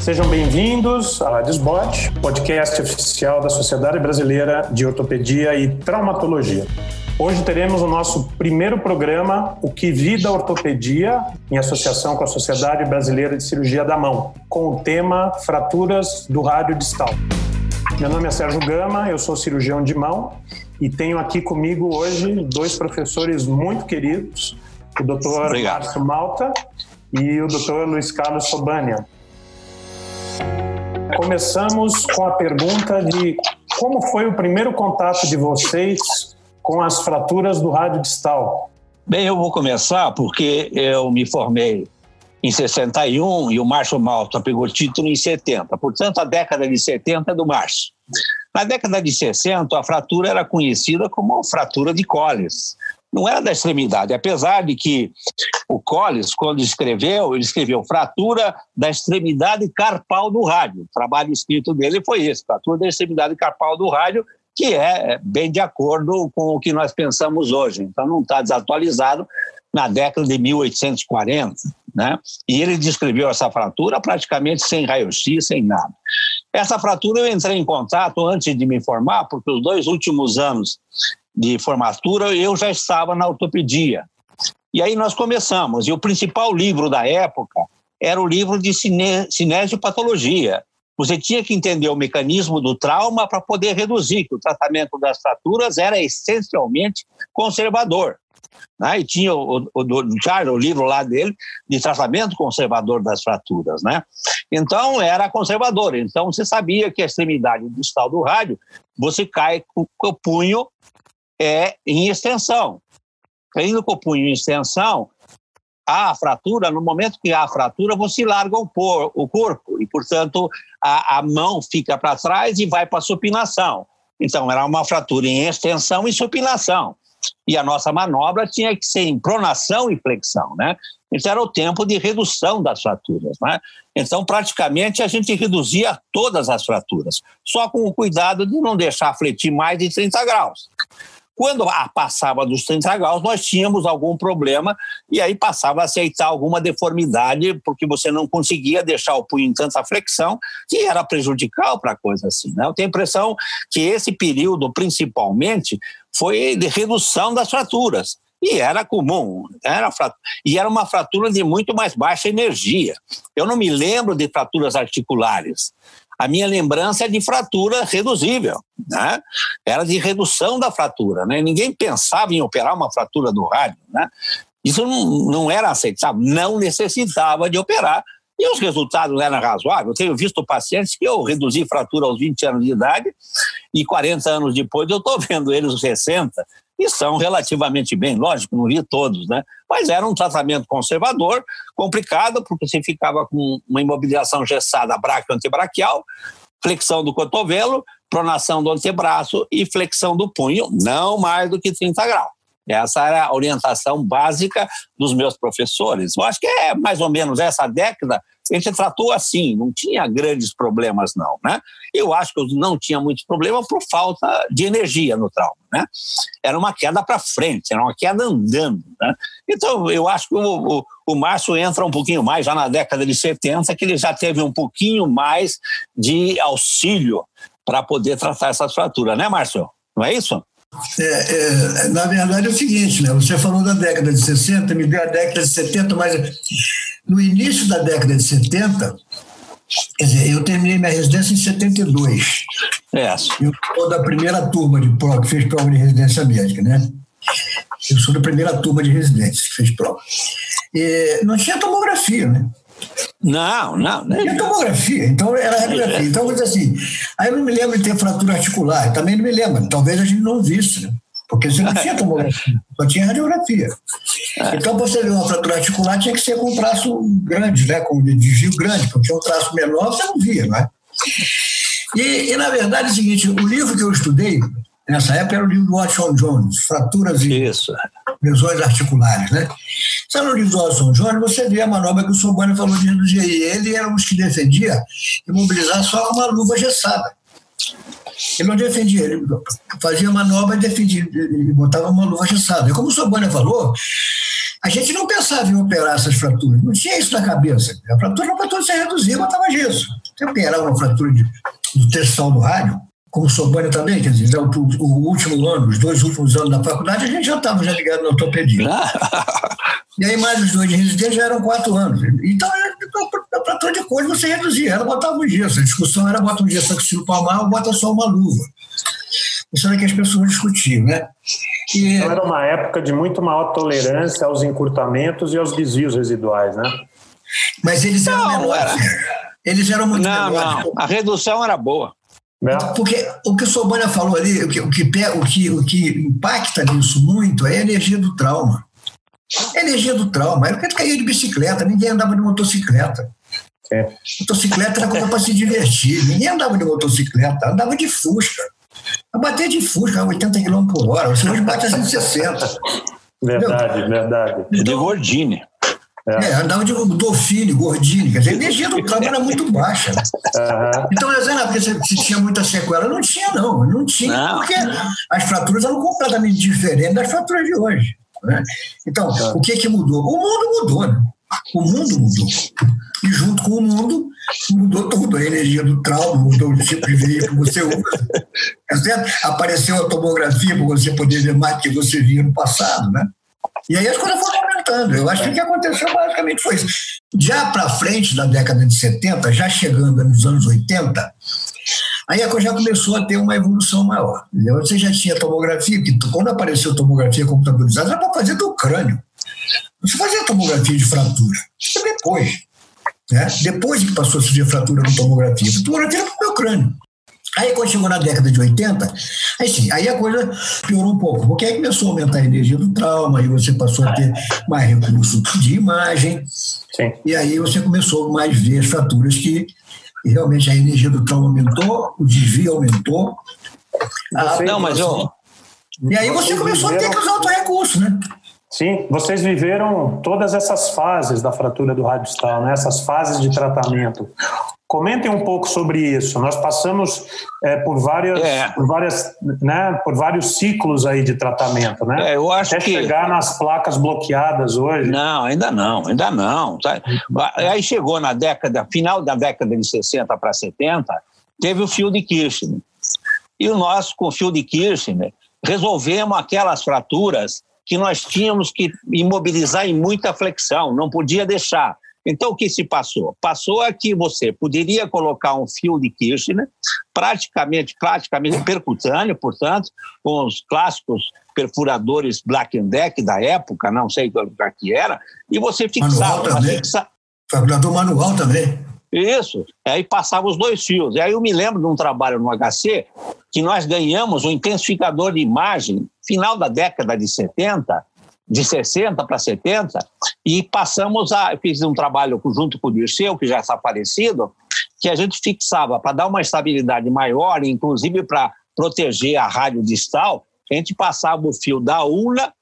Sejam bem-vindos à Radisbot, podcast oficial da Sociedade Brasileira de Ortopedia e Traumatologia. Hoje teremos o nosso primeiro programa, O que Vida Ortopedia, em associação com a Sociedade Brasileira de Cirurgia da Mão, com o tema Fraturas do Rádio Distal. Meu nome é Sérgio Gama, eu sou cirurgião de mão e tenho aqui comigo hoje dois professores muito queridos, o doutor Márcio Malta e o doutor Luiz Carlos Sobania. Começamos com a pergunta de como foi o primeiro contato de vocês com as fraturas do rádio distal? Bem, eu vou começar porque eu me formei em 61 e o Márcio Malta pegou título em 70. Portanto, a década de 70 é do Márcio. Na década de 60, a fratura era conhecida como fratura de Colles. Não era da extremidade, apesar de que o Colles, quando escreveu, ele escreveu fratura da extremidade carpal do rádio. O trabalho escrito dele foi esse, fratura da extremidade carpal do rádio, que é bem de acordo com o que nós pensamos hoje. Então não está desatualizado na década de 1840. Né? E ele descreveu essa fratura praticamente sem raio-x, sem nada. Essa fratura eu entrei em contato antes de me formar, porque os dois últimos anos de formatura eu já estava na ortopedia. E aí nós começamos, e o principal livro da época era o livro de cine, cinesiopatologia. Você tinha que entender o mecanismo do trauma para poder reduzir, que o tratamento das fraturas era essencialmente conservador. Né? E tinha o, o, o, Charles, o livro lá dele, de tratamento conservador das fraturas. Né? Então, era conservador. Então, você sabia que a extremidade distal do rádio, você cai com, com o punho é, em extensão. Caindo com o punho em extensão, há a fratura, no momento que há a fratura, você larga o, o corpo e, portanto, a, a mão fica para trás e vai para a supinação. Então, era uma fratura em extensão e supinação e a nossa manobra tinha que ser em pronação e flexão, né? Então era o tempo de redução das fraturas, né? Então praticamente a gente reduzia todas as fraturas, só com o cuidado de não deixar fletir mais de 30 graus. Quando passava dos 30 graus, nós tínhamos algum problema e aí passava a aceitar alguma deformidade, porque você não conseguia deixar o punho em tanta flexão, que era prejudicial para a coisa assim. Né? Eu tenho a impressão que esse período, principalmente, foi de redução das fraturas. E era comum, era e era uma fratura de muito mais baixa energia. Eu não me lembro de fraturas articulares. A minha lembrança é de fratura reduzível, né? Era de redução da fratura, né? Ninguém pensava em operar uma fratura do rádio, né? Isso não, não era aceitável, não necessitava de operar e os resultados eram razoáveis. Eu tenho visto pacientes que eu reduzi fratura aos 20 anos de idade e 40 anos depois eu estou vendo eles os 60 e são relativamente bem, lógico, não vi todos, né? Mas era um tratamento conservador, complicado, porque você ficava com uma imobilização gessada braquio-antebraquial, flexão do cotovelo, pronação do antebraço e flexão do punho, não mais do que 30 graus. Essa era a orientação básica dos meus professores. Eu acho que é mais ou menos essa década a gente tratou assim, não tinha grandes problemas não, né? Eu acho que eu não tinha muitos problemas por falta de energia no trauma, né? Era uma queda para frente, era uma queda andando, né? Então, eu acho que o, o, o Márcio entra um pouquinho mais, já na década de 70, que ele já teve um pouquinho mais de auxílio para poder tratar essas fraturas, né, Márcio? Não é isso? É, é, na verdade é o seguinte, né? Você falou da década de 60, me deu a década de 70, mas no início da década de 70, quer dizer, eu terminei minha residência em 72. É. Eu sou da primeira turma de prova, que fez prova de residência médica, né? Eu sou da primeira turma de residência que fez prova. E não tinha tomografia, né? Não, não. Não tinha tomografia, então era radiografia. Então, vou dizer assim, aí eu não me lembro de ter fratura articular, também não me lembro, talvez a gente não visse, né? Porque você não tinha tomografia, só tinha radiografia. É. Então, você ver uma fratura articular tinha que ser com um traço grande, né? com um desvio grande, porque um traço menor você não via, não é? E, e, na verdade, é o seguinte: o livro que eu estudei nessa época era o livro do Watson Jones, Fraturas e Isso. Lesões Articulares. Né? No livro do Watson Jones, você vê a manobra que o Sobani falou de reduzir aí. Ele era um dos que defendia imobilizar só uma luva gessada. Ele não defendia, ele fazia manobra e defendia, ele botava uma luva gessada. E como o Sobani falou, a gente não pensava em operar essas fraturas, não tinha isso na cabeça. A fratura não fratura se reduzir, botava gesso. Você operava uma fratura de, do terçal do rádio, como Sobânia também, quer dizer, o, o, último ano, os dois últimos anos da faculdade, a gente já estava já ligado na ortopedia. e aí mais os dois de residência já eram quatro anos. Então, a fratura de coisa você reduzia, ela botava um gesso. A discussão era bota um gesso axilo palmar ou bota só uma luva. Isso era que as pessoas discutiam, né? E... Então era uma época de muito maior tolerância aos encurtamentos e aos desvios residuais, né? Mas eles eram não, menores. Era. Eles eram muito não, menores. Não, a redução era boa. Né? Porque o que o Sobania falou ali, o que, o, que, o, que, o que impacta nisso muito é a energia do trauma. A energia do trauma. Era porque caía de bicicleta, ninguém andava de motocicleta. É. Motocicleta era coisa para se divertir. Ninguém andava de motocicleta, andava de Fusca. A bater de Fusca a 80 km por hora, você hoje bate a 160. Verdade, Entendeu? verdade. Então, de Gordini. É. é, andava de Dolfine, Gordini, quer dizer, a energia do trauma era muito baixa. Uhum. Então, porque se, se, tinha muita sequela, não tinha, não. Não tinha, não. porque as fraturas eram completamente diferentes das fraturas de hoje. Né? Então, uhum. o que que mudou? O mundo mudou, né? O mundo mudou. E junto com o mundo, mudou tudo. A energia do trauma, mudou o tipo de veículo que você usa. É certo? Apareceu a tomografia para você poder ver mais do que você via no passado, né? E aí as coisas foram aumentando. Eu acho que o que aconteceu basicamente foi isso. Já para frente da década de 70, já chegando nos anos 80, aí a coisa já começou a ter uma evolução maior. Você já tinha tomografia, que quando apareceu tomografia computadorizada, era para fazer do crânio. Você fazia tomografia de fratura. Isso é depois. Né? Depois que passou a surgir fratura com tomografia. Tomografia era para o meu crânio. Aí, quando chegou na década de 80, aí sim, aí a coisa piorou um pouco, porque aí começou a aumentar a energia do trauma, aí você passou a ter mais recurso de imagem, sim. e aí você começou mais ver as fraturas que realmente a energia do trauma aumentou, o desvio aumentou. A, não, mas eu... E aí você começou a ter que usar outro recurso, né? Sim, vocês viveram todas essas fases da fratura do radiostal, né? essas fases de tratamento. Comentem um pouco sobre isso. Nós passamos é, por várias, é. por várias, né, por vários ciclos aí de tratamento, né? É, eu acho Até que chegar nas placas bloqueadas hoje. Não, ainda não, ainda não. Aí chegou na década, final da década de 60 para 70, teve o fio de Kirchner. E nós, com o fio de Kirchner, resolvemos aquelas fraturas que nós tínhamos que imobilizar em muita flexão, não podia deixar. Então, o que se passou? Passou a que você poderia colocar um fio de Kirchner, praticamente, praticamente percutâneo, portanto, com os clássicos perfuradores Black Deck da época, não sei qual que era, e você fixava. Manual também. Fixa... Fabricador manual também. Isso. Aí passava os dois fios. E aí eu me lembro de um trabalho no HC que nós ganhamos um intensificador de imagem final da década de 70, de 60 para 70, e passamos a. Fiz um trabalho junto com o Dirceu, que já está falecido, que a gente fixava para dar uma estabilidade maior, inclusive para proteger a rádio distal, a gente passava o fio da UNA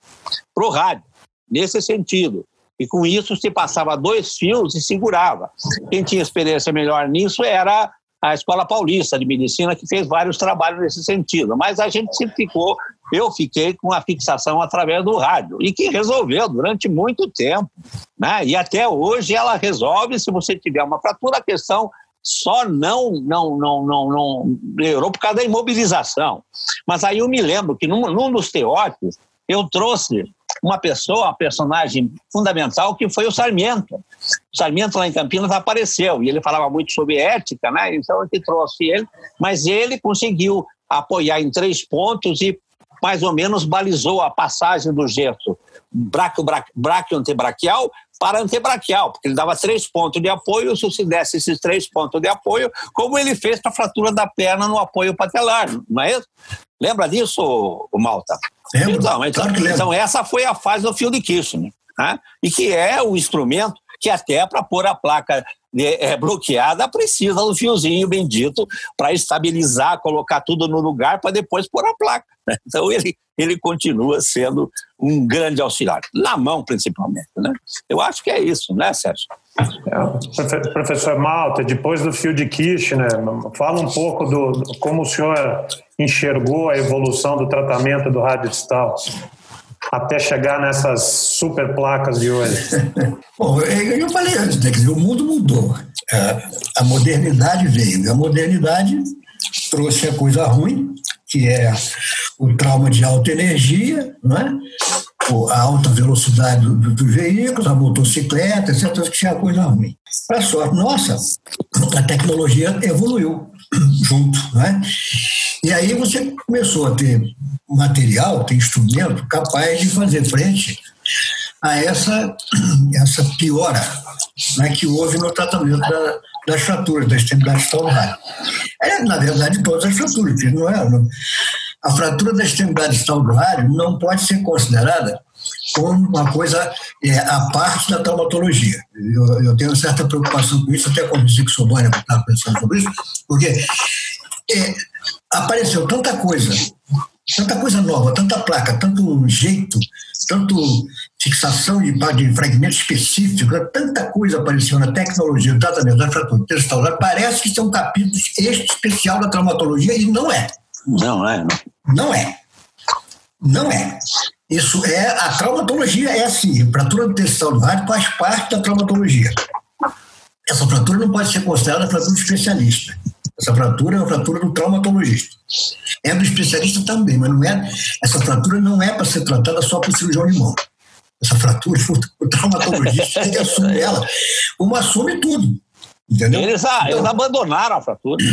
para o rádio, nesse sentido. E com isso se passava dois fios e segurava. Quem tinha experiência melhor nisso era a Escola Paulista de Medicina, que fez vários trabalhos nesse sentido. Mas a gente se ficou, eu fiquei com a fixação através do rádio, e que resolveu durante muito tempo. Né? E até hoje ela resolve se você tiver uma fratura, a questão só não não não não não melhorou por causa da imobilização. Mas aí eu me lembro que num, num dos teóricos eu trouxe uma pessoa, uma personagem fundamental, que foi o Sarmiento. O Sarmiento lá em Campinas apareceu e ele falava muito sobre ética, né? Então eu trouxe ele, mas ele conseguiu apoiar em três pontos e mais ou menos balizou a passagem do gesso braquio-antebraquial para antebraquial, porque ele dava três pontos de apoio, se você desse esses três pontos de apoio, como ele fez para a fratura da perna no apoio patelar, não é isso? Lembra disso, Malta? Lembro, então, então, claro então, essa foi a fase do fio de Kirchner, né? e que é o instrumento que até para pôr a placa é, bloqueada precisa do fiozinho bendito para estabilizar, colocar tudo no lugar para depois pôr a placa. Né? Então ele, ele continua sendo um grande auxiliar, na mão principalmente. Né? Eu acho que é isso, né, Sérgio? Professor Malta, depois do fio de Kirchner, fala um pouco do, do como o senhor enxergou a evolução do tratamento do rádio distal. Até chegar nessas super placas de hoje? Bom, eu falei antes, né, o mundo mudou. É, a modernidade veio. A modernidade trouxe a coisa ruim, que é o trauma de alta energia, é? a alta velocidade dos do, do veículos, a motocicleta, etc., que tinha coisa ruim. Para sorte nossa, a tecnologia evoluiu junto. Né? E aí você começou a ter material, ter instrumento capaz de fazer frente a essa, essa piora né, que houve no tratamento da, das fraturas, das extremidades extraordinárias. É, na verdade, todas as fraturas, não é? A fratura da extremidade extraordinária não pode ser considerada como uma coisa é, a parte da traumatologia. Eu, eu, tenho certa preocupação com isso, até conversei com o Sobónia que estava pensando sobre isso, porque é, apareceu tanta coisa, tanta coisa nova, tanta placa, tanto jeito, tanto fixação de, de fragmento específico, tanta coisa apareceu na tecnologia do tratamento da fratura intestinal, parece que são capítulos especial da traumatologia e não é. Não é. Não é. Não é. Isso é, a traumatologia é assim, fratura do do rádio faz parte da traumatologia. Essa fratura não pode ser considerada fratura do especialista. Essa fratura é uma fratura do traumatologista. É do especialista também, mas não é, essa fratura não é para ser tratada só por cirurgião de mão. Essa fratura, o traumatologista tem que assumir ela, como assume tudo. Entendeu? Eles, ah, então, eles abandonaram a fratura.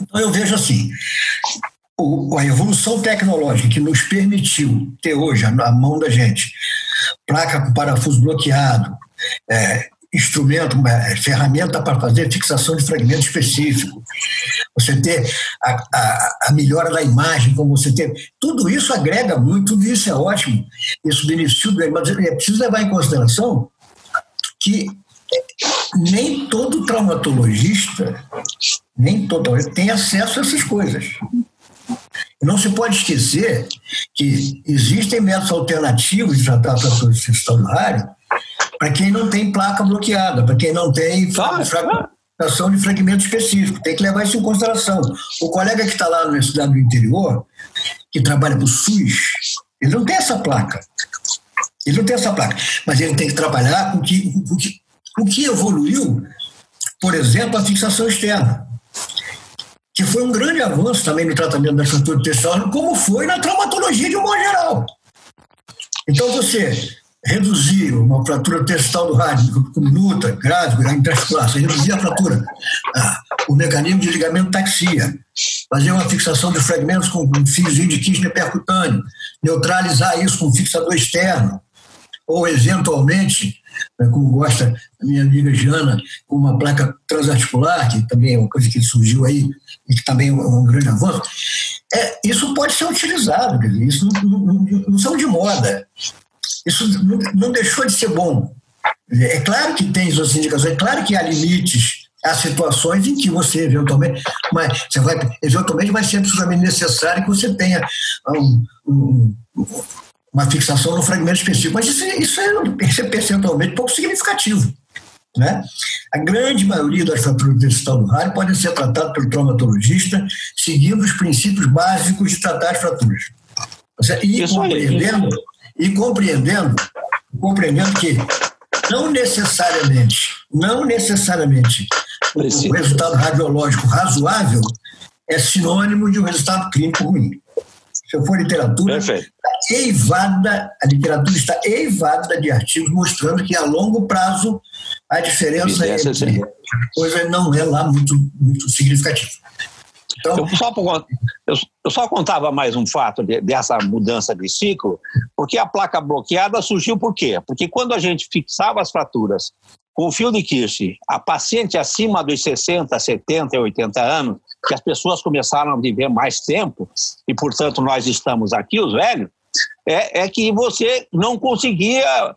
Então eu vejo assim, a evolução tecnológica que nos permitiu ter hoje a mão da gente placa com parafuso bloqueado, é, instrumento, é, ferramenta para fazer fixação de fragmento específico, você ter a, a, a, melhora da imagem, como você ter. Tudo isso agrega muito, tudo isso é ótimo, isso beneficia mas é preciso levar em consideração que nem todo traumatologista, nem todo tem acesso a essas coisas. Não se pode esquecer que existem métodos alternativos de tratar a fratura rádio para quem não tem placa bloqueada, para quem não tem fragmentação de fragmento específico. Tem que levar isso em consideração. O colega que está lá na Universidade do Interior, que trabalha para o SUS, ele não tem essa placa. Ele não tem essa placa. Mas ele tem que trabalhar com o que, o que, o que evoluiu, por exemplo, a fixação externa que foi um grande avanço também no tratamento da fratura intestinal, como foi na traumatologia de um modo geral. Então, você reduzir uma fratura testal do rádio minuta, grave, intraarticular, você reduzir a fratura, ah, o mecanismo de ligamento taxia, fazer uma fixação de fragmentos com um fiozinho de Kirchner percutâneo, neutralizar isso com um fixador externo, ou eventualmente, como gosta a minha amiga Jana, com uma placa transarticular, que também é uma coisa que surgiu aí, e que também é um grande avanço, é, isso pode ser utilizado, isso não, não, não são de moda. Isso não, não, deixou de ser bom. É claro que tem suas indicações, é claro que há limites, há situações em que você eventualmente, mas você vai, eventualmente vai ser absolutamente necessário que você tenha um, um, uma fixação no fragmento específico, mas isso, isso, é, isso é percentualmente pouco significativo. Né? A grande maioria das fraturas intestinal do rádio podem ser tratadas pelo traumatologista seguindo os princípios básicos de tratar as fraturas. E Isso compreendendo, e compreendendo, compreendendo que não necessariamente, não necessariamente o resultado radiológico razoável é sinônimo de um resultado clínico ruim. Se eu for literatura, está eivada, a literatura está eivada de artigos mostrando que a longo prazo a diferença entre coisa não é lá muito, muito significativa. Então, eu, só, eu, só contava mais um fato de, dessa mudança de ciclo, porque a placa bloqueada surgiu por quê? Porque quando a gente fixava as fraturas com o fio de Kirsch, a paciente acima dos 60, 70, 80 anos, que as pessoas começaram a viver mais tempo, e portanto nós estamos aqui, os velhos, é, é que você não conseguia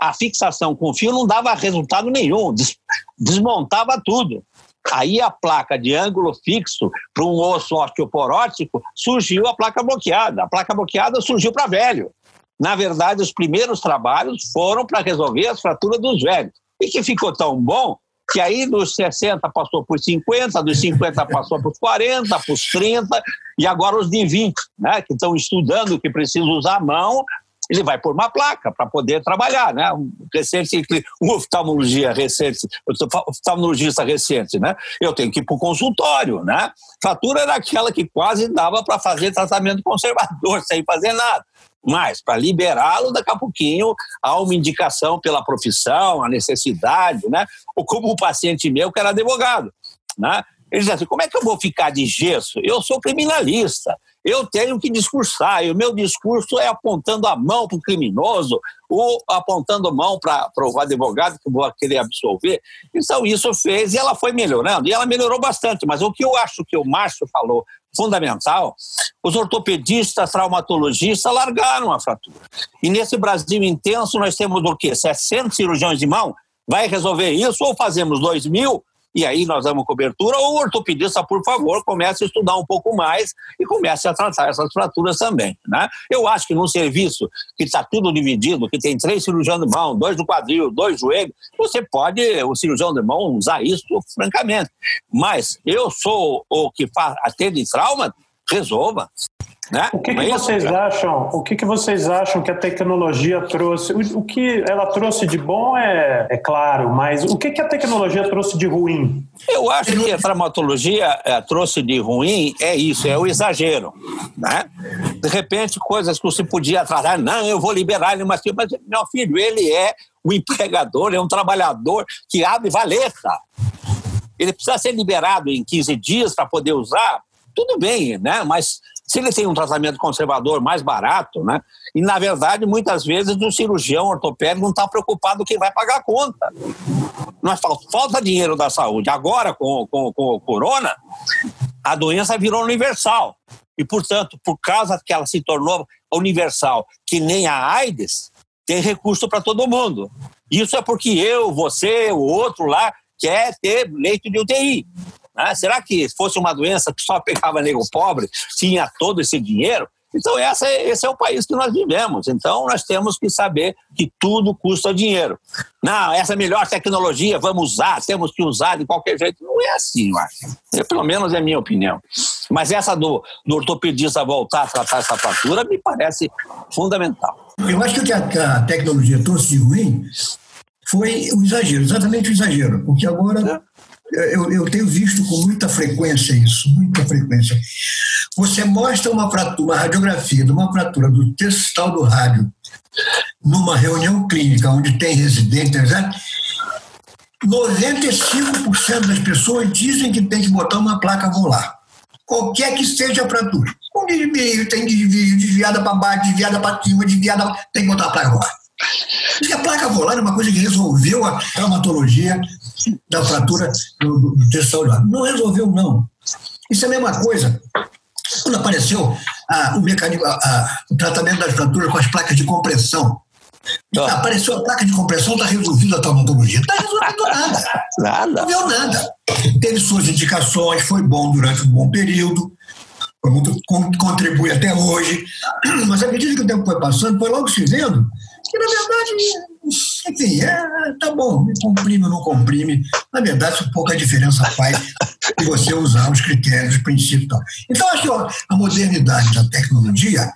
a fixação com fio não dava resultado nenhum, des, desmontava tudo. Aí a placa de ângulo fixo para um osso osteoporótico surgiu a placa bloqueada. A placa bloqueada surgiu para velho. Na verdade, os primeiros trabalhos foram para resolver as fraturas dos velhos. E que ficou tão bom Que aí dos 60 passou por 50, dos 50 passou por 40, por 30, e agora os de 20, né? Que estão estudando, que precisam usar a mão, ele vai por uma placa para poder trabalhar, né? Um recente, um oftalmologia recente, oftalmologista recente, né? Eu tenho que ir para o consultório, né? Fratura era aquela que quase dava para fazer tratamento conservador sem fazer nada. Mas, para liberá-lo, daqui a pouquinho há uma indicação pela profissão, a necessidade, né? Ou como o paciente meu, que era advogado, né? Ele diz assim: como é que eu vou ficar de gesso? Eu sou criminalista eu tenho que discursar, e o meu discurso é apontando a mão para o criminoso ou apontando a mão para o advogado que vou querer absolver. Então, isso fez e ela foi melhorando, e ela melhorou bastante. Mas o que eu acho que o Márcio falou fundamental, os ortopedistas, traumatologistas largaram a fratura. E nesse Brasil intenso, nós temos o quê? 60 cirurgiões de mão? Vai resolver isso ou fazemos 2 mil e aí nós damos cobertura, ou o ortopedista, por favor, comece a estudar um pouco mais e comece a tratar essas fraturas também. Né? Eu acho que num serviço que está tudo dividido, que tem três cirurgiões de mão, dois do quadril, dois joelhos, você pode, o cirurgião de mão, usar isso francamente. Mas eu sou o que faz, atende trauma, resolva. Né? O que, que é vocês acham? O que, que vocês acham que a tecnologia trouxe? O, o que ela trouxe de bom é, é claro, mas o que, que a tecnologia trouxe de ruim? Eu acho que a traumatologia é, trouxe de ruim é isso, é o exagero, né? De repente coisas que você podia atrasar, não, eu vou liberar ele, mas meu filho, ele é um empregador, é um trabalhador que abre valeta. Ele precisa ser liberado em 15 dias para poder usar, tudo bem, né? Mas se ele tem um tratamento conservador mais barato, né? E na verdade, muitas vezes o cirurgião ortopédico não está preocupado quem vai pagar a conta. Nós falta, falta dinheiro da saúde. Agora, com, com, com o corona, a doença virou universal. E, portanto, por causa que ela se tornou universal, que nem a AIDS, tem recurso para todo mundo. Isso é porque eu, você, o outro lá, quer ter leito de UTI. Né? Será que fosse uma doença que só pegava negro pobre, tinha todo esse dinheiro? Então, essa, esse é o país que nós vivemos. Então, nós temos que saber que tudo custa dinheiro. Não, essa é a melhor tecnologia, vamos usar, temos que usar de qualquer jeito. Não é assim, eu acho. Eu, pelo menos é a minha opinião. Mas essa do, do ortopedista voltar a tratar essa fratura me parece fundamental. Eu acho que o que a, a tecnologia trouxe de ruim foi o exagero, exatamente o exagero. Porque agora. Eu, eu, tenho visto com muita frequência isso, muita frequência. Você mostra uma, fratura, uma radiografia de uma fratura do testal do rádio numa reunião clínica onde tem residentes, 95% das pessoas dizem que tem que botar uma placa volar. Qualquer que seja a fratura. Um desvio, tem desvio, desviada para baixo, desviada para cima, desviada, tem que botar a placa volar. Porque a placa volar é uma coisa que resolveu a traumatologia da fratura do, do terço Não resolveu, não. Isso é a mesma coisa. Quando apareceu a, o, mecanismo, a, o tratamento das fraturas com as placas de compressão, oh. apareceu a placa de compressão, está resolvida a traumatologia. Está resolvendo nada. nada. Não deu nada. Teve suas indicações, foi bom durante um bom período, foi muito, contribui até hoje. Mas à medida que o tempo foi passando, foi logo se vendo que, na verdade, enfim, é, tá bom, comprime ou não comprime. Na verdade, pouca diferença faz se você usar os critérios, os princípios e tal. Então, acho que ó, a modernidade da tecnologia,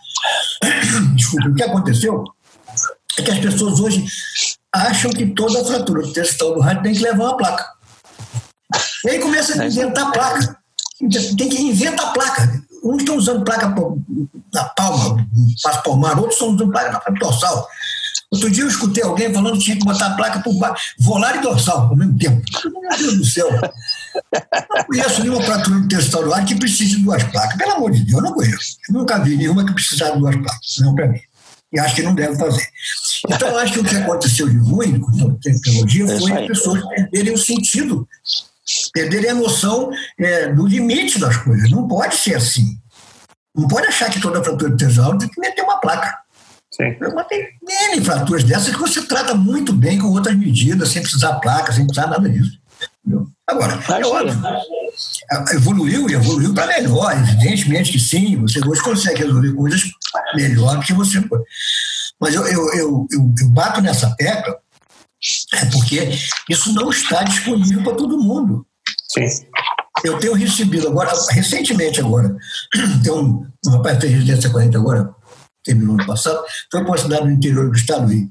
desculpa, o que aconteceu é que as pessoas hoje acham que toda fratura do testão do rádio tem que levar uma placa. E aí começa a inventar placa. Tem que inventar placa. Uns estão usando placa na palma, passo palmar, outros estão usando placa na dorsal. Outro dia eu escutei alguém falando que tinha que botar a placa por baixo, volar e dorsal ao mesmo tempo. Meu Deus do céu. Não conheço nenhuma fratura testauroar que precise de duas placas. Pelo amor de Deus, eu não conheço. Eu nunca vi nenhuma que precisasse de duas placas. Não para mim. E acho que não deve fazer. Então, eu acho que o que aconteceu de ruim com a tecnologia foi as pessoas perderem o sentido, perderem a noção é, do limite das coisas. Não pode ser assim. Não pode achar que toda fratura tesão tem que meter uma placa. Sim. Mas tem N fraturas dessas que você trata muito bem com outras medidas, sem precisar placa, sem precisar nada disso. Entendeu? Agora, é óbvio, evoluiu e evoluiu para melhor, evidentemente que sim, você hoje consegue resolver coisas melhor do que você. Mas eu, eu, eu, eu, eu bato nessa tecla É porque isso não está disponível para todo mundo. Sim. Eu tenho recebido agora, recentemente agora, tem um, um rapaz que fez residência 40 agora, terminou no passado, foi para uma cidade no interior do estado do Rio.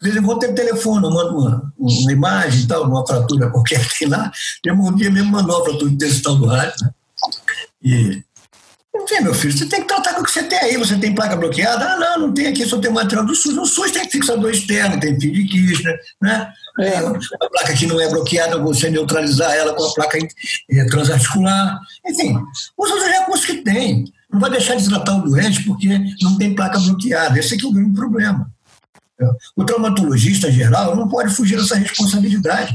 De vez em quando tem telefone, manda uma, uma imagem e tal, uma fratura qualquer que tem lá. Mesmo um dia mesmo mandou uma fratura desse tal do rádio. Né? E Vê, meu filho, você tem que tratar com o que você tem aí. Você tem placa bloqueada? Ah, não, não tem aqui, só tem material do SUS. O SUS tem fixador externo, tem fio de Kirchner, né? É, a placa que não é bloqueada, você neutralizar ela com a placa é, transarticular. Enfim, usa os recursos que tem. Não vai deixar de tratar o doente porque não tem placa bloqueada. Esse aqui é o grande problema. O traumatologista geral não pode fugir dessa responsabilidade.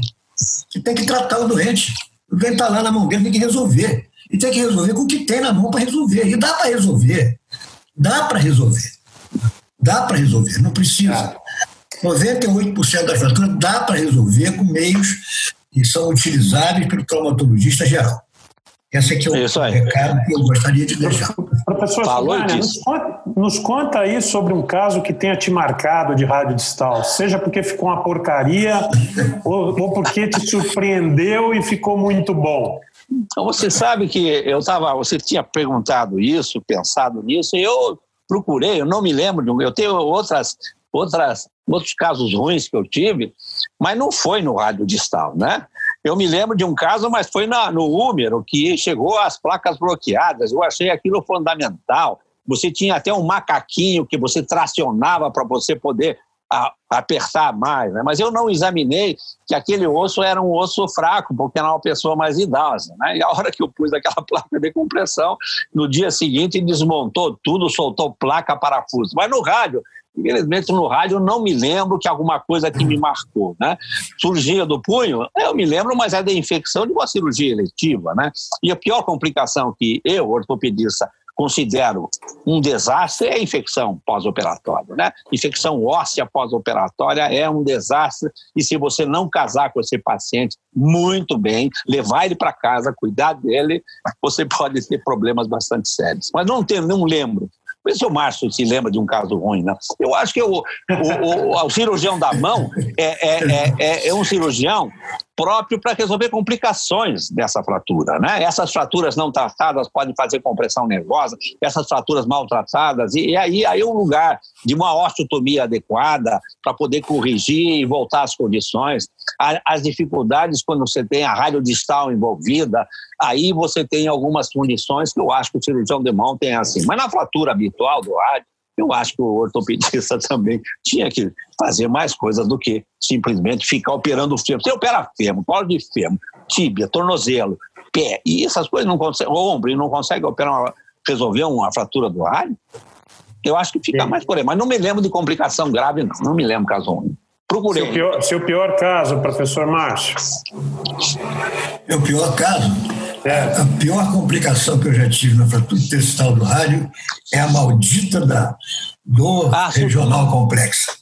Ele tem que tratar o doente. O doente está lá na mão dele, tem que resolver. E tem que resolver com o que tem na mão para resolver. E dá para resolver. Dá para resolver. Dá para resolver. Não precisa. 98% das fraturas dá para resolver com meios que são utilizáveis pelo traumatologista geral. Esse aqui é o Isso aí. recado que eu gostaria de deixar. Professor Falou nos, conta, nos conta aí sobre um caso que tenha te marcado de rádio distal, seja porque ficou uma porcaria ou, ou porque te surpreendeu e ficou muito bom. Então, você sabe que eu estava, você tinha perguntado isso, pensado nisso, e eu procurei, eu não me lembro de um, eu tenho outras, outras, outros casos ruins que eu tive, mas não foi no rádio distal, né? Eu me lembro de um caso, mas foi na, no Húmero, que chegou às placas bloqueadas. Eu achei aquilo fundamental. Você tinha até um macaquinho que você tracionava para você poder a, apertar mais, né? mas eu não examinei que aquele osso era um osso fraco, porque era uma pessoa mais idosa. Né? E a hora que eu pus aquela placa de compressão, no dia seguinte desmontou tudo, soltou placa, parafuso. Mas no rádio, infelizmente no rádio eu não me lembro que alguma coisa que me marcou. Né? Cirurgia do punho, eu me lembro, mas é da infecção de uma cirurgia eletiva. Né? E a pior complicação que eu, ortopedista, considero um desastre é a infecção pós-operatória. Né? Infecção óssea pós-operatória é um desastre e se você não casar com esse paciente muito bem, levar ele para casa, cuidar dele, você pode ter problemas bastante sérios. Mas não, tenho, não lembro Vê se o Márcio se lembra de um caso ruim, não. Eu acho que o, o, o, o cirurgião da mão é, é, é, é um cirurgião próprio para resolver complicações dessa fratura. Né? Essas fraturas não tratadas podem fazer compressão nervosa, essas fraturas maltratadas, e, e aí, aí é um lugar de uma osteotomia adequada para poder corrigir e voltar às condições. As dificuldades quando você tem a radiodistal envolvida, aí você tem algumas condições que eu acho que o cirurgião de mão tem assim. Mas na fratura habitual do rádio, eu acho que o ortopedista também tinha que fazer mais coisas do que simplesmente ficar operando o fêmur. Você opera fêmur, colo de fêmur, tíbia, tornozelo, pé, e essas coisas não consegue, ombro, e não consegue operar uma, resolver uma fratura do rádio, eu acho que fica Sim. mais por aí. Mas não me lembro de complicação grave, não. Não me lembro caso ruim. Procurei. Seu pior, seu pior caso, professor Márcio? Meu pior caso? É. A pior complicação que eu já tive na fratura testal do rádio é a maldita da dor ah, regional complexa.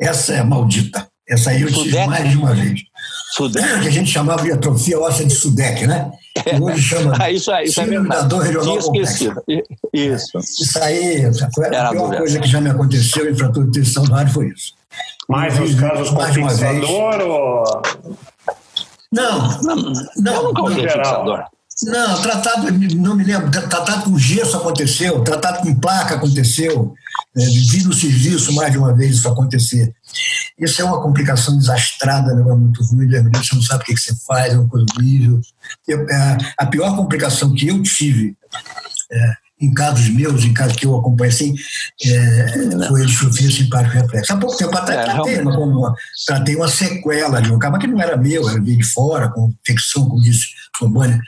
Essa é a maldita. Essa aí eu tive Sudec? mais de uma vez. Sudec? Que a gente chamava de atrofia óssea de Sudec, né? É. hoje chama ah, isso, é, isso é da dor regional complexa. Isso. Isso aí foi a Era pior coisa que já me aconteceu em fratura testal do rádio foi isso. Mais nos casos com fixador ou... Não, não, não, não, fixador. Não, tratado, não me lembro, tratado com gesso aconteceu, tratado com placa aconteceu, é, vi no serviço mais de uma vez isso acontecer. Isso é uma complicação desastrada, né, muito ruim, né, você não sabe o que, você faz, é uma coisa horrível. Eu, é, a pior complicação que eu tive é, em casos meus, em casos que eu acompanhei assim, é, foi distrofia simpático reflexo. Há pouco tempo atrás é, tratei, uma, uma, tratei uma sequela de um cara, mas que não era meu, era de fora, com infecção, como disse trombone,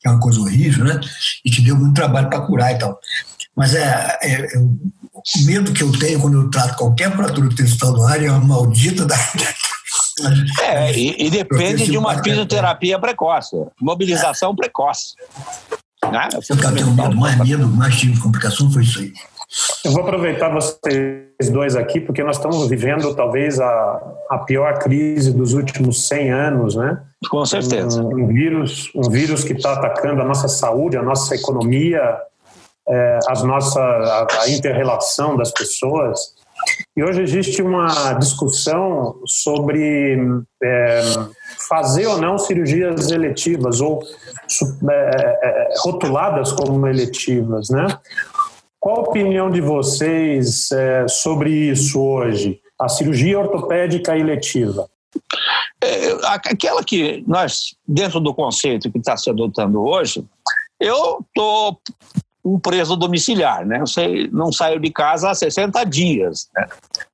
que é uma coisa horrível, né? E que deu muito trabalho para curar e tal. Mas é, é, é, o medo que eu tenho quando eu trato qualquer fratura ar é uma maldita da. É, e, e depende de uma fisioterapia precoce, mobilização precoce. Né? Eu tenho medo, mais medo, mais tive de complicação foi isso aí. Eu vou aproveitar vocês dois aqui, porque nós estamos vivendo talvez a, a pior crise dos últimos 100 anos, né? Com certeza. Um, um vírus, um vírus que está atacando a nossa saúde, a nossa economia, é, as nossa, a, a inter-relação das pessoas. E hoje existe uma discussão sobre é, fazer ou não cirurgias eletivas ou é, é, rotuladas como eletivas, né? Qual a opinião de vocês é, sobre isso hoje? A cirurgia ortopédica eletiva? É, aquela que nós, dentro do conceito que está se adotando hoje, eu estou um preso domiciliar, né? Sei, não saio de casa há 60 dias, né?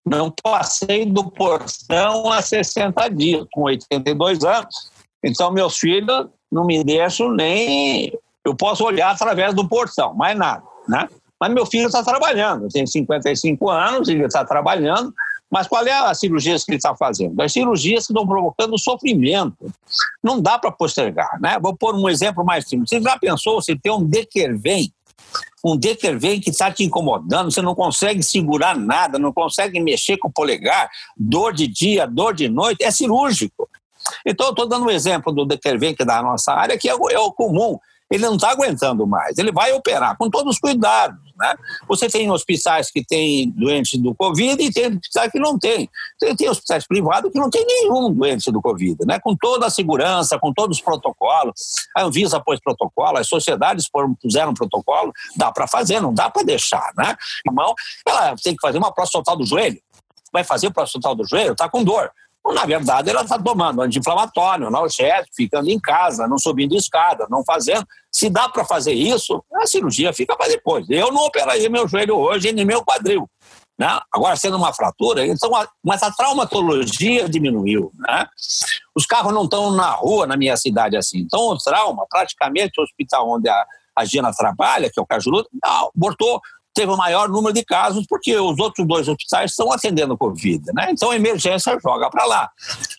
Não passei do portão há 60 dias, com 82 anos. Então, meus filhos não me deixam nem... Eu posso olhar através do portão, mais nada, né? Mas meu filho está trabalhando, tem 55 anos, ele está trabalhando, mas qual é a cirurgia que ele está fazendo? As cirurgias que estão provocando sofrimento. Não dá para postergar, né? Vou pôr um exemplo mais simples. Você já pensou se tem um Dequervem um detervém que está te incomodando, você não consegue segurar nada, não consegue mexer com o polegar, dor de dia, dor de noite, é cirúrgico. Então, eu estou dando um exemplo do é da nossa área, que é o, é o comum ele não está aguentando mais. Ele vai operar com todos os cuidados. Né? Você tem hospitais que têm doentes do Covid e tem hospitais que não tem. Tem, tem hospitais privados que não tem nenhum doente do Covid, né? com toda a segurança, com todos os protocolos. A Anvisa pôs protocolo, as sociedades puseram protocolo, dá para fazer, não dá para deixar. Né? Irmão, ela tem que fazer uma próstata do joelho. Vai fazer o próstata total do joelho, está com dor. Na verdade, ela está tomando anti-inflamatório, analgésico, ficando em casa, não subindo escada, não fazendo. Se dá para fazer isso, a cirurgia fica para depois. Eu não operaria meu joelho hoje nem meu quadril. Né? Agora, sendo uma fratura, então, mas a traumatologia diminuiu. Né? Os carros não estão na rua na minha cidade assim. Então, o trauma, praticamente, o hospital onde a, a Gina trabalha, que é o Cajuru, botou teve o maior número de casos, porque os outros dois hospitais estão atendendo Covid. Né? Então, a emergência joga para lá.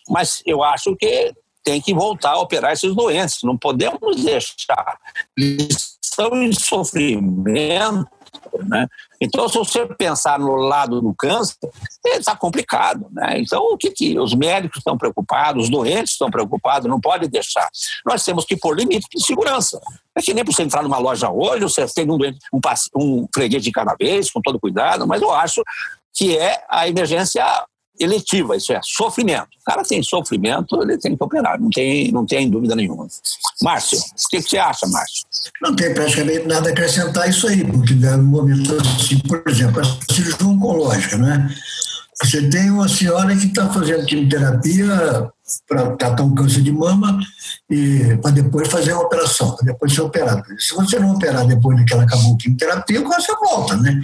Mas eu acho que tem que voltar a operar esses doentes. Não podemos deixar. Eles estão em sofrimento né? Então, se você pensar no lado do câncer, está complicado. Né? Então, o que, que os médicos estão preocupados, os doentes estão preocupados, não pode deixar. Nós temos que pôr limite de segurança. É que nem para você entrar numa loja hoje, você tem um, doente, um, um freguês de cada vez, com todo cuidado, mas eu acho que é a emergência eletiva, isso é, sofrimento. O cara tem sofrimento, ele tem que operar, não tem, não tem dúvida nenhuma. Márcio, o que, que você acha, Márcio? Não tem praticamente nada a acrescentar isso aí, porque no momento assim, por exemplo, a cirurgia oncológica, né? Você tem uma senhora que está fazendo quimioterapia para tratar um câncer de mama e para depois fazer a operação, para depois ser operada. Se você não operar depois que ela acabou a quimioterapia, o câncer volta, né?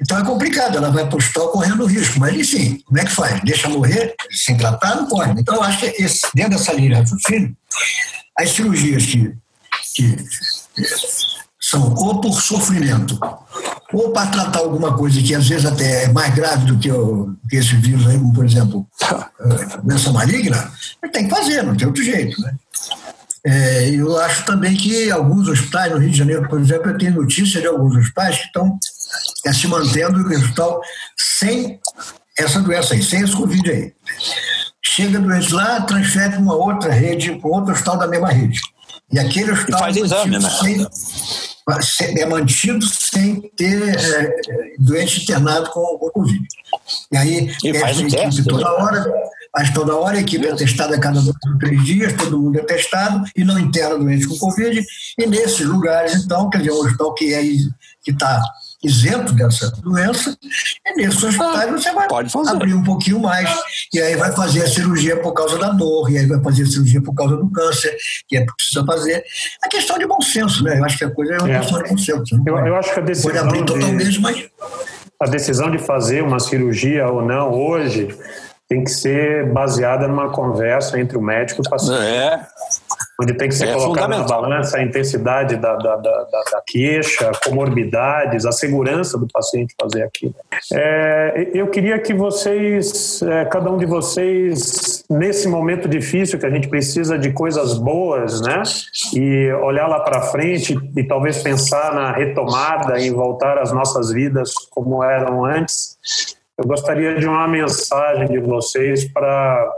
Então é complicado, ela vai para o hospital correndo risco. Mas, enfim, como é que faz? Deixa morrer sem tratar? Não pode. Então, eu acho que esse, dentro dessa linha de raciocínio, as cirurgias que, que são ou por sofrimento, ou para tratar alguma coisa que às vezes até é mais grave do que, o, que esse vírus aí, como por exemplo, doença maligna, tem que fazer, não tem outro jeito, né? É, eu acho também que alguns hospitais no Rio de Janeiro, por exemplo, eu tenho notícia de alguns hospitais que estão é, se mantendo no hospital sem essa doença aí, sem esse Covid aí. Chega doente lá, transfere para uma outra rede, para outro hospital da mesma rede. E aquele hospital. E faz exame, né? Sem, é mantido sem ter é, doente internado com, com Covid. E aí, e faz o teste, toda né? hora, mas toda hora a equipe é testada a cada dois ou três dias, todo mundo é testado e não interna doente com Covid. E nesses lugares, então, quer dizer, um hospital que é, está isento dessa doença, e nesses hospitais você vai abrir um pouquinho mais, e aí vai fazer a cirurgia por causa da dor, e aí vai fazer a cirurgia por causa do câncer, que é precisa fazer. A questão de bom senso, né? Eu acho que a coisa é uma é. questão de bom senso. Eu, eu acho que a decisão. Pode abrir totalmente, de, mas. A decisão de fazer uma cirurgia ou não hoje tem que ser baseada numa conversa entre o médico e o paciente. É onde tem que ser é colocado na balança a intensidade da, da, da, da, queixa, comorbidades, a segurança do paciente fazer aquilo. É, eu queria que vocês, é, cada um de vocês, nesse momento difícil que a gente precisa de coisas boas, né, e olhar lá para frente e talvez pensar na retomada, em voltar às nossas vidas como eram antes, eu gostaria de uma mensagem de vocês para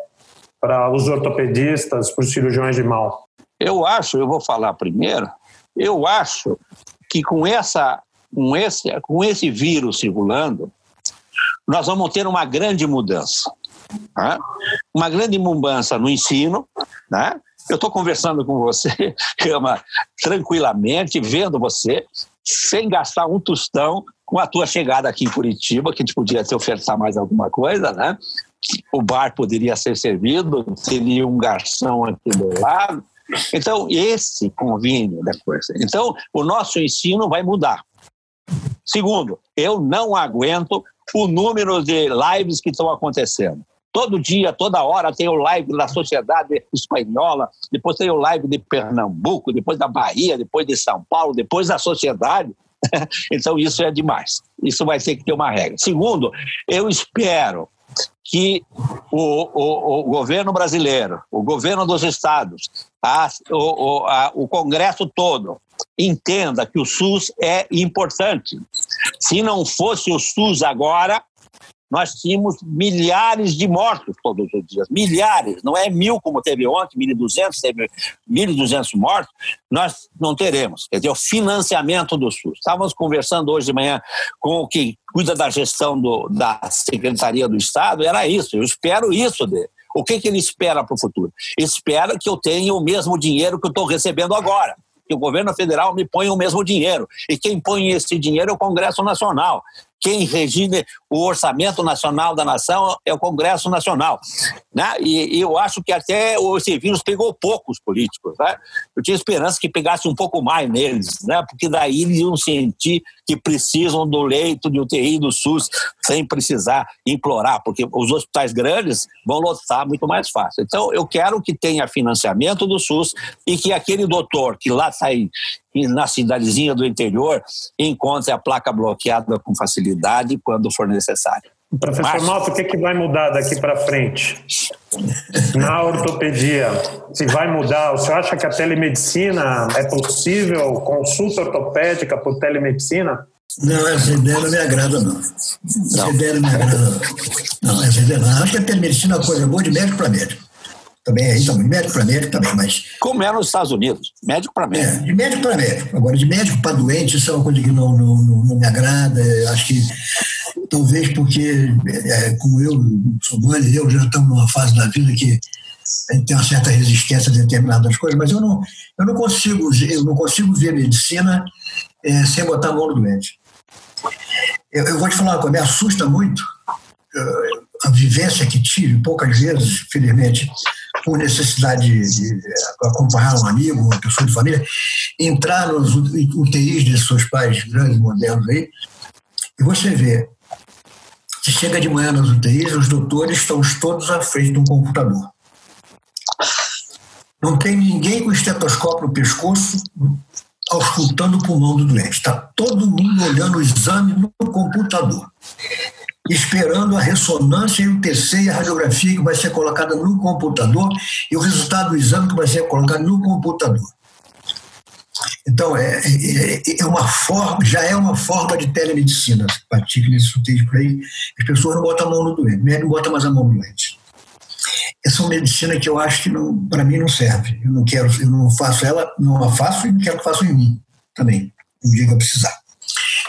para os ortopedistas, para os cirurgiões de mal? Eu acho, eu vou falar primeiro, eu acho que com, essa, com, esse, com esse vírus circulando, nós vamos ter uma grande mudança. Né? Uma grande mudança no ensino. Né? Eu estou conversando com você, Cama, tranquilamente, vendo você, sem gastar um tostão com a tua chegada aqui em Curitiba, que a gente podia te ofertar mais alguma coisa, né? O bar poderia ser servido, teria um garçom aqui do lado. Então, esse convínio da coisa. Então, o nosso ensino vai mudar. Segundo, eu não aguento o número de lives que estão acontecendo. Todo dia, toda hora tem o live da Sociedade Espanhola, depois tem o live de Pernambuco, depois da Bahia, depois de São Paulo, depois da Sociedade. então, isso é demais. Isso vai ter que ter uma regra. Segundo, eu espero que o, o, o governo brasileiro, o governo dos estados, a, o, a, o Congresso todo entenda que o SUS é importante. Se não fosse o SUS agora, nós tínhamos milhares de mortos todos os dias, milhares, não é mil como teve ontem, 1.200, teve 1.200 mortos, nós não teremos. Quer dizer, o financiamento do SUS. Estávamos conversando hoje de manhã com o que cuida da gestão do, da Secretaria do Estado, era isso, eu espero isso dele. O que, que ele espera para o futuro? Espera que eu tenha o mesmo dinheiro que eu estou recebendo agora que o governo federal me põe o mesmo dinheiro. E quem põe esse dinheiro é o Congresso Nacional quem regime o orçamento nacional da nação é o Congresso Nacional. Né? E, e eu acho que até esse vírus pegou poucos políticos. Né? Eu tinha esperança que pegasse um pouco mais neles, né? porque daí eles iam sentir que precisam do leito de UTI do SUS sem precisar implorar, porque os hospitais grandes vão lotar muito mais fácil. Então, eu quero que tenha financiamento do SUS e que aquele doutor que lá está na cidadezinha do interior encontre a placa bloqueada com facilidade quando for necessário. Professor Mas... Malta, o que, que vai mudar daqui para frente? Na ortopedia, se vai mudar, o senhor acha que a telemedicina é possível? Consulta ortopédica por telemedicina? Não, essa ideia não me agrada, não. Essa não. ideia não me agrada, não. Não, essa ideia não. Acho que a telemedicina é uma coisa boa de médico para médico também aí também, médico para médico também, mas. Como é nos Estados Unidos, médico para médico. É, de médico para médico. Agora, de médico para doente, isso é uma coisa que não, não, não, me agrada. Acho que talvez porque, é, como eu, sou mãe, eu já estamos numa fase da vida que a gente tem uma certa resistência a determinadas coisas, mas eu não, eu não consigo, eu não consigo ver medicina é, sem botar a mão no doente. Eu, eu, vou te falar uma coisa, me assusta muito uh, a vivência que tive, poucas vezes, felizmente, por necessidade de, de, acompanhar um amigo, uma pessoa de família, entrar nos UTIs de seus pais grandes, modernos aí, e você vê, se chega de manhã nas UTIs, os doutores estão todos à frente de um computador. Não tem ninguém com estetoscópio no pescoço auscultando o pulmão do doente. Está todo mundo olhando o exame no computador esperando a ressonância e o TC e a radiografia que vai ser colocada no computador e o resultado do exame que vai ser colocado no computador. Então, é, é, é uma forma, já é uma forma de telemedicina, pratica nesse texto por aí. As pessoas não botam a mão no doente, não botam mais a mão no doente. Essa é uma medicina que eu acho que para mim não serve. Eu não quero, eu não faço ela, não a faço e não quero que façam em mim também, no dia que eu precisar.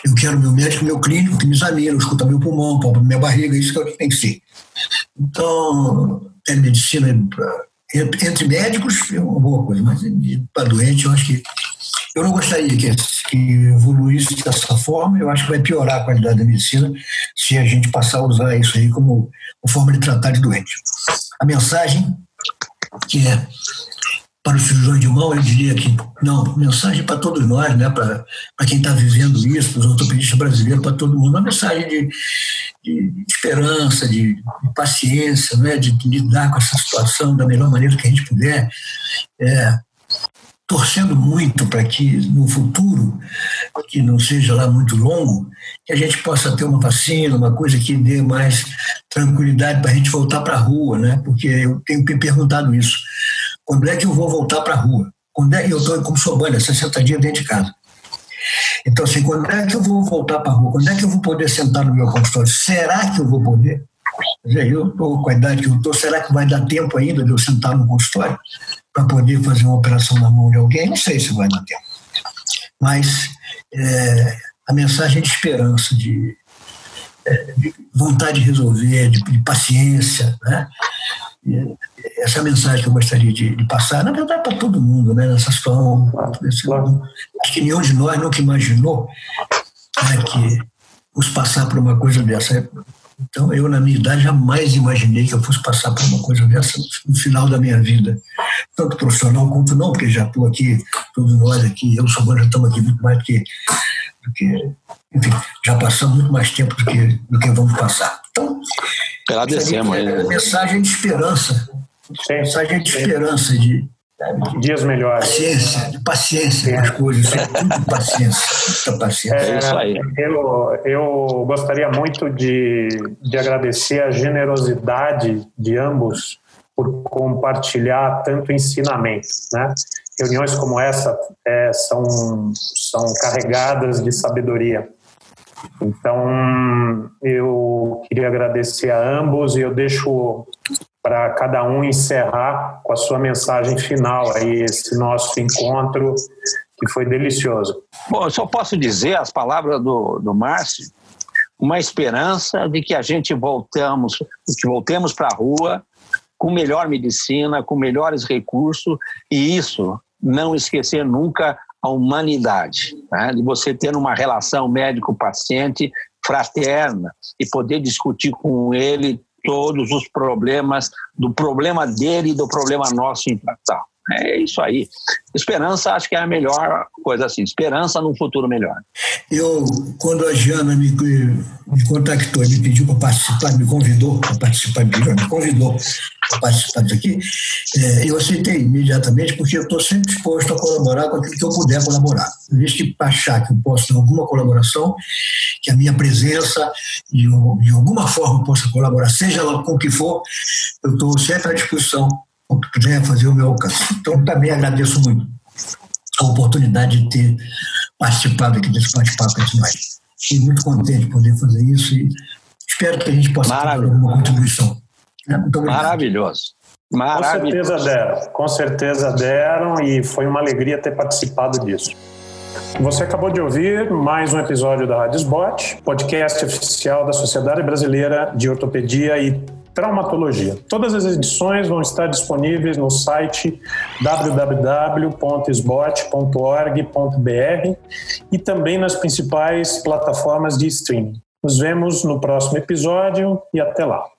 Eu quero meu médico, meu clínico, que me examina, escuta meu pulmão, palpa minha barriga, isso que é o que ser. Então, telemedicina entre médicos é uma boa coisa, mas para doente eu acho que eu não gostaria que, que evoluísse dessa forma, eu acho que vai piorar a qualidade da medicina se a gente passar a usar isso aí como, como forma de tratar de doente. A mensagem que é para os cirurgiões de mão, eu diria que não, mensagem para todos nós, né, para, quem está vivendo isso, para os ortopedistas brasileiros, para todo mundo, uma mensagem de, de esperança, de, de, paciência, né, de, de, lidar com essa situação da melhor maneira que a gente puder, é, torcendo muito para que no futuro, que não seja lá muito longo, que a gente possa ter uma vacina, uma coisa que dê mais tranquilidade para a gente voltar para a rua, né, porque eu tenho perguntado isso quando é que eu vou voltar para a rua? Quando é eu estou como sou banha, 60 dias dentro de casa? Então, assim, quando é que eu vou voltar para a rua? Quando é que eu vou poder sentar no meu consultório? Será que eu vou poder? Eu estou com a idade que eu estou, será que vai dar tempo ainda de eu sentar no consultório para poder fazer uma operação na mão de alguém? Não sei se vai dar tempo. Mas é, a mensagem de esperança, de, é, de vontade de resolver, de, de paciência, né? Essa é a mensagem que eu gostaria de, de passar, na verdade, para todo mundo, né, nessa situação. Acho que nenhum de nós nunca imaginou né, que fosse passar por uma coisa dessa. Então, eu, na minha idade, jamais imaginei que eu fosse passar por uma coisa dessa no final da minha vida. Tanto profissional quanto não, porque já estou aqui, todos nós aqui, eu sou já estamos aqui muito mais do que, do que. Enfim, já passamos muito mais tempo do que, do que vamos passar. Então, agradecemos. É mensagem de esperança. Sim. Mensagem de esperança, de, dias melhores. Paciência, de paciência com as coisas, muita paciência, muita paciência. É, é, isso aí. Eu, eu gostaria muito de, de agradecer a generosidade de ambos por compartilhar tanto ensinamento, né? Reuniões como essa é, são, são carregadas de sabedoria. Então, eu queria agradecer a ambos e eu deixo para cada um encerrar com a sua mensagem final aí esse nosso encontro que foi delicioso. Bom, eu só posso dizer as palavras do, do Márcio, uma esperança de que a gente voltamos, que voltemos para a rua com melhor medicina, com melhores recursos e isso não esquecer nunca a humanidade, né? de você ter uma relação médico-paciente fraterna e poder discutir com ele todos os problemas, do problema dele e do problema nosso em tratar. É isso aí. Esperança, acho que é a melhor coisa assim. Esperança num futuro melhor. Eu, quando a Jana me, me contactou, me pediu para participar, me convidou para participar, me convidou para participar disso aqui, é, eu aceitei imediatamente, porque eu estou sempre disposto a colaborar com aquilo que eu puder colaborar. Vez de achar que eu posso ter alguma colaboração, que a minha presença, de, de alguma forma, possa colaborar, seja ela com o que for, eu estou sempre à disposição puder fazer o meu alcance. Então, também agradeço muito a oportunidade de ter participado aqui desse bate-papo entre nós. Fiquei muito contente de poder fazer isso e espero que a gente possa ter alguma contribuição. Né? Muito Maravilhoso. Maravilhoso. Com certeza deram, com certeza deram e foi uma alegria ter participado disso. Você acabou de ouvir mais um episódio da Rádio Spot, podcast oficial da Sociedade Brasileira de Ortopedia e Traumatologia. Todas as edições vão estar disponíveis no site www.sbot.org.br e também nas principais plataformas de streaming. Nos vemos no próximo episódio e até lá.